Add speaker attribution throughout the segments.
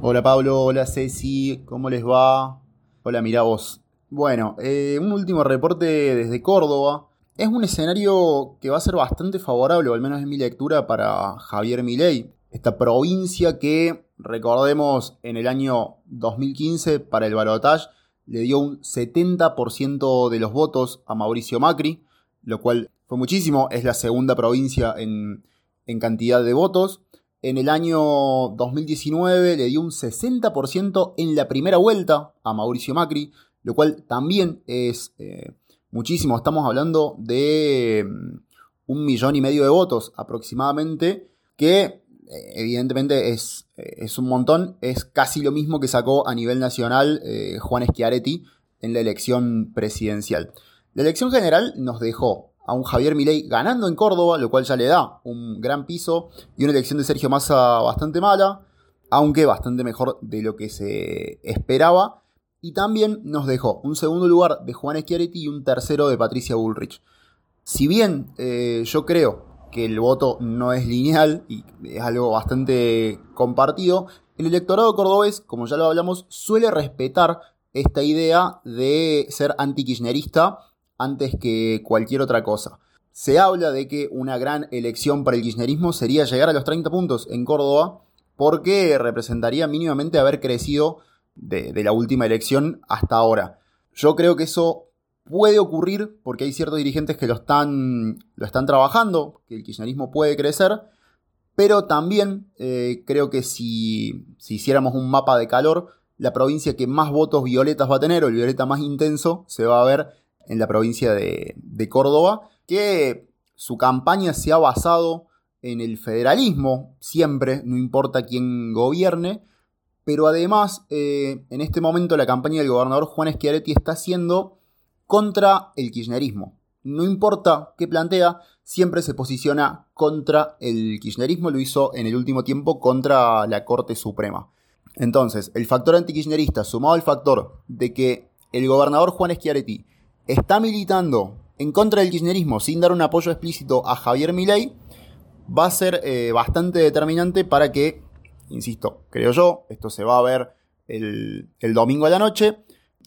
Speaker 1: Hola Pablo, hola Ceci, ¿cómo les va? Hola, mirá vos. Bueno, eh, un último reporte desde Córdoba. Es un escenario que va a ser bastante favorable, o al menos en mi lectura, para Javier Milei. Esta provincia que, recordemos, en el año 2015 para el balotaje le dio un 70% de los votos a Mauricio Macri, lo cual fue muchísimo, es la segunda provincia en, en cantidad de votos. En el año 2019 le dio un 60% en la primera vuelta a Mauricio Macri, lo cual también es eh, muchísimo. Estamos hablando de mm, un millón y medio de votos aproximadamente, que eh, evidentemente es, eh, es, un montón. Es casi lo mismo que sacó a nivel nacional Juan Schiaretti en la elección presidencial. La elección general nos dejó a un Javier Milei ganando en Córdoba, lo cual ya le da un gran piso, y una elección de Sergio Massa bastante mala, aunque bastante mejor de lo que se esperaba. Y también nos dejó un segundo lugar de Juan Schiaretti y un tercero de Patricia Bullrich. Si bien eh, yo creo que el voto no es lineal y es algo bastante compartido, el electorado cordobés, como ya lo hablamos, suele respetar esta idea de ser anti-kirchnerista antes que cualquier otra cosa. Se habla de que una gran elección para el kirchnerismo sería llegar a los 30 puntos en Córdoba, porque representaría mínimamente haber crecido de, la última elección hasta ahora. Yo creo que eso puede ocurrir porque hay ciertos dirigentes que lo están, trabajando, que el kirchnerismo puede crecer, pero también eh, creo que si, si hiciéramos un mapa de calor, la provincia que más votos violetas va a tener, o el violeta más intenso, se va a ver en la provincia de, Córdoba, que su campaña se ha basado en el federalismo, siempre, no importa quién gobierne, pero además eh, en este momento la campaña del gobernador Juan Schiaretti está haciendo contra el kirchnerismo. No importa qué plantea, siempre se posiciona contra el kirchnerismo, lo hizo en el último tiempo contra la Corte Suprema. Entonces, el factor antikirchnerista sumado al factor de que el gobernador Juan Schiaretti está militando en contra del kirchnerismo sin dar un apoyo explícito a Javier Milei, va a ser eh, bastante determinante para que, insisto, creo yo, esto se va a ver el, domingo a la noche,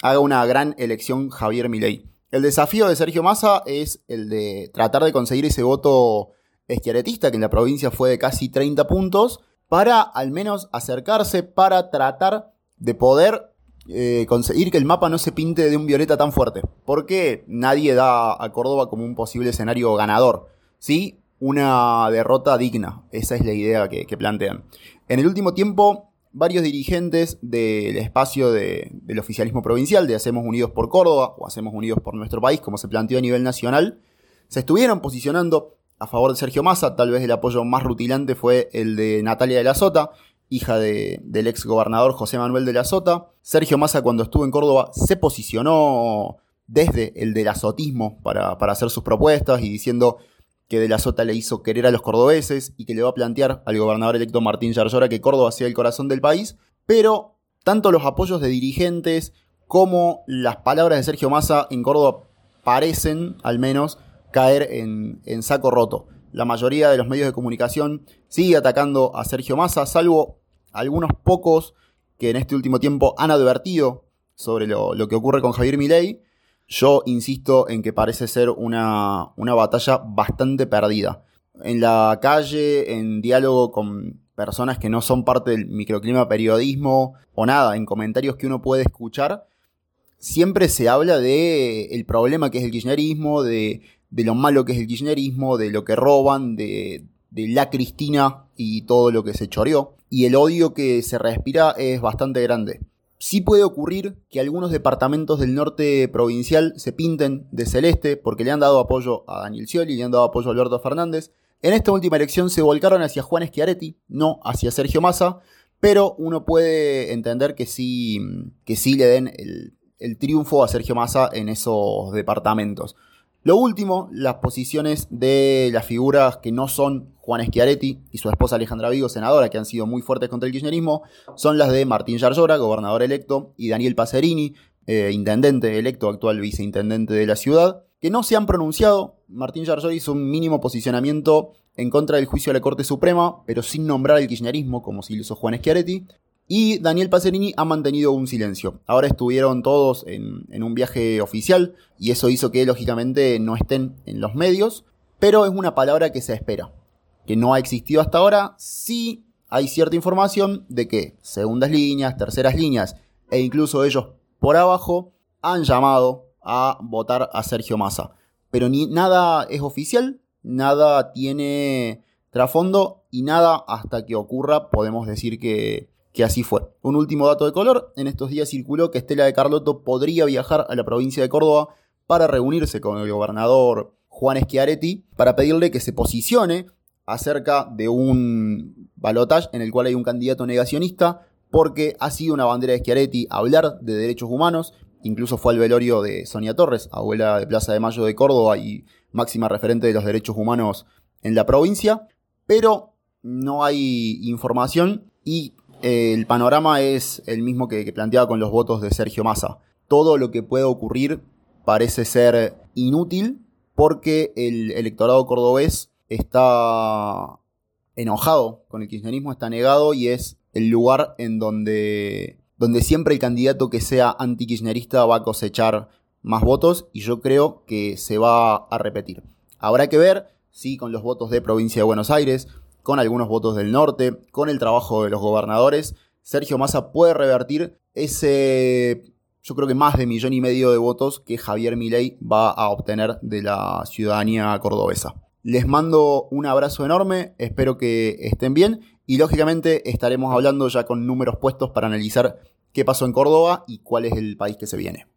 Speaker 1: haga una gran elección Javier Milei. El desafío de Sergio Massa es el de tratar de conseguir ese voto esquiaretista, que en la provincia fue de casi 30 puntos, para al menos acercarse, para tratar de poder eh, conseguir que el mapa no se pinte de un violeta tan fuerte. Porque nadie da a Córdoba como un posible escenario ganador. Sí, una derrota digna. Esa es la idea que, plantean. En el último tiempo, varios dirigentes del espacio del oficialismo provincial, de Hacemos Unidos por Córdoba o Hacemos Unidos por nuestro país, como se planteó a nivel nacional, se estuvieron posicionando a favor de Sergio Massa. Tal vez el apoyo más rutilante fue el de Natalia de la Sota, hija del ex gobernador José Manuel de la Sota. Sergio Massa cuando estuvo en Córdoba se posicionó desde el del azotismo para, para hacer sus propuestas y diciendo que de la Sota le hizo querer a los cordobeses y que le va a plantear al gobernador electo Martín Yarlora que Córdoba sea el corazón del país, pero tanto los apoyos de dirigentes como las palabras de Sergio Massa en Córdoba parecen, al menos, caer en, en saco roto. La mayoría de los medios de comunicación sigue atacando a Sergio Massa, salvo algunos pocos que en este último tiempo han advertido sobre lo, que ocurre con Javier Milei. Yo insisto en que parece ser una, una batalla bastante perdida. En la calle, en diálogo con personas que no son parte del microclima periodismo o nada, en comentarios que uno puede escuchar, siempre se habla de el problema que es el kirchnerismo, de, de lo malo que es el kirchnerismo, de lo que roban, de, de la Cristina y todo lo que se choreó y el odio que se respira es bastante grande. Sí puede ocurrir que algunos departamentos del norte provincial se pinten de celeste porque le han dado apoyo a Daniel Scioli, le han dado apoyo a Alberto Fernández. En esta última elección se volcaron hacia Juan Schiaretti, no hacia Sergio Massa, pero uno puede entender que sí, que sí le den el, el triunfo a Sergio Massa en esos departamentos. Lo último, las posiciones de las figuras que no son Juan Schiaretti y su esposa Alejandra Vigo, senadora, que han sido muy fuertes contra el kirchnerismo, son las de Martín Yarlora, gobernador electo, y Daniel Pacerini, eh, intendente electo, actual viceintendente de la ciudad, que no se han pronunciado. Martín Yarlora hizo un mínimo posicionamiento en contra del juicio de la Corte Suprema, pero sin nombrar el kirchnerismo, como si lo hizo Juan Schiaretti. Y Daniel Pacerini ha mantenido un silencio. Ahora estuvieron todos en, un viaje oficial y eso hizo que lógicamente no estén en los medios, pero es una palabra que se espera, que no ha existido hasta ahora. Sí hay cierta información de que segundas líneas, terceras líneas e incluso ellos por abajo han llamado a votar a Sergio Massa. Pero ni nada es oficial, nada tiene trasfondo y nada hasta que ocurra podemos decir que, que así fue. Un último dato de color, en estos días circuló que Estela de Carlotto podría viajar a la provincia de Córdoba para reunirse con el gobernador Juan Schiaretti para pedirle que se posicione acerca de un balotaje en el cual hay un candidato negacionista porque ha sido una bandera de Schiaretti hablar de derechos humanos, incluso fue al velorio de Sonia Torres, abuela de Plaza de Mayo de Córdoba y máxima referente de los derechos humanos en la provincia, pero no hay información y el panorama es el mismo que, que planteaba con los votos de Sergio Massa. Todo lo que pueda ocurrir parece ser inútil porque el electorado cordobés está enojado con el kirchnerismo, está negado y es el lugar en donde, donde siempre el candidato que sea anti-kirchnerista va a cosechar más votos y yo creo que se va a repetir. Habrá que ver si con los votos de provincia de Buenos Aires, con algunos votos del norte, con el trabajo de los gobernadores, Sergio Massa puede revertir ese, yo creo que más de millón y medio de votos que Javier Milei va a obtener de la ciudadanía cordobesa. Les mando un abrazo enorme, espero que estén bien y lógicamente estaremos hablando ya con números puestos para analizar qué pasó en Córdoba y cuál es el país que se viene.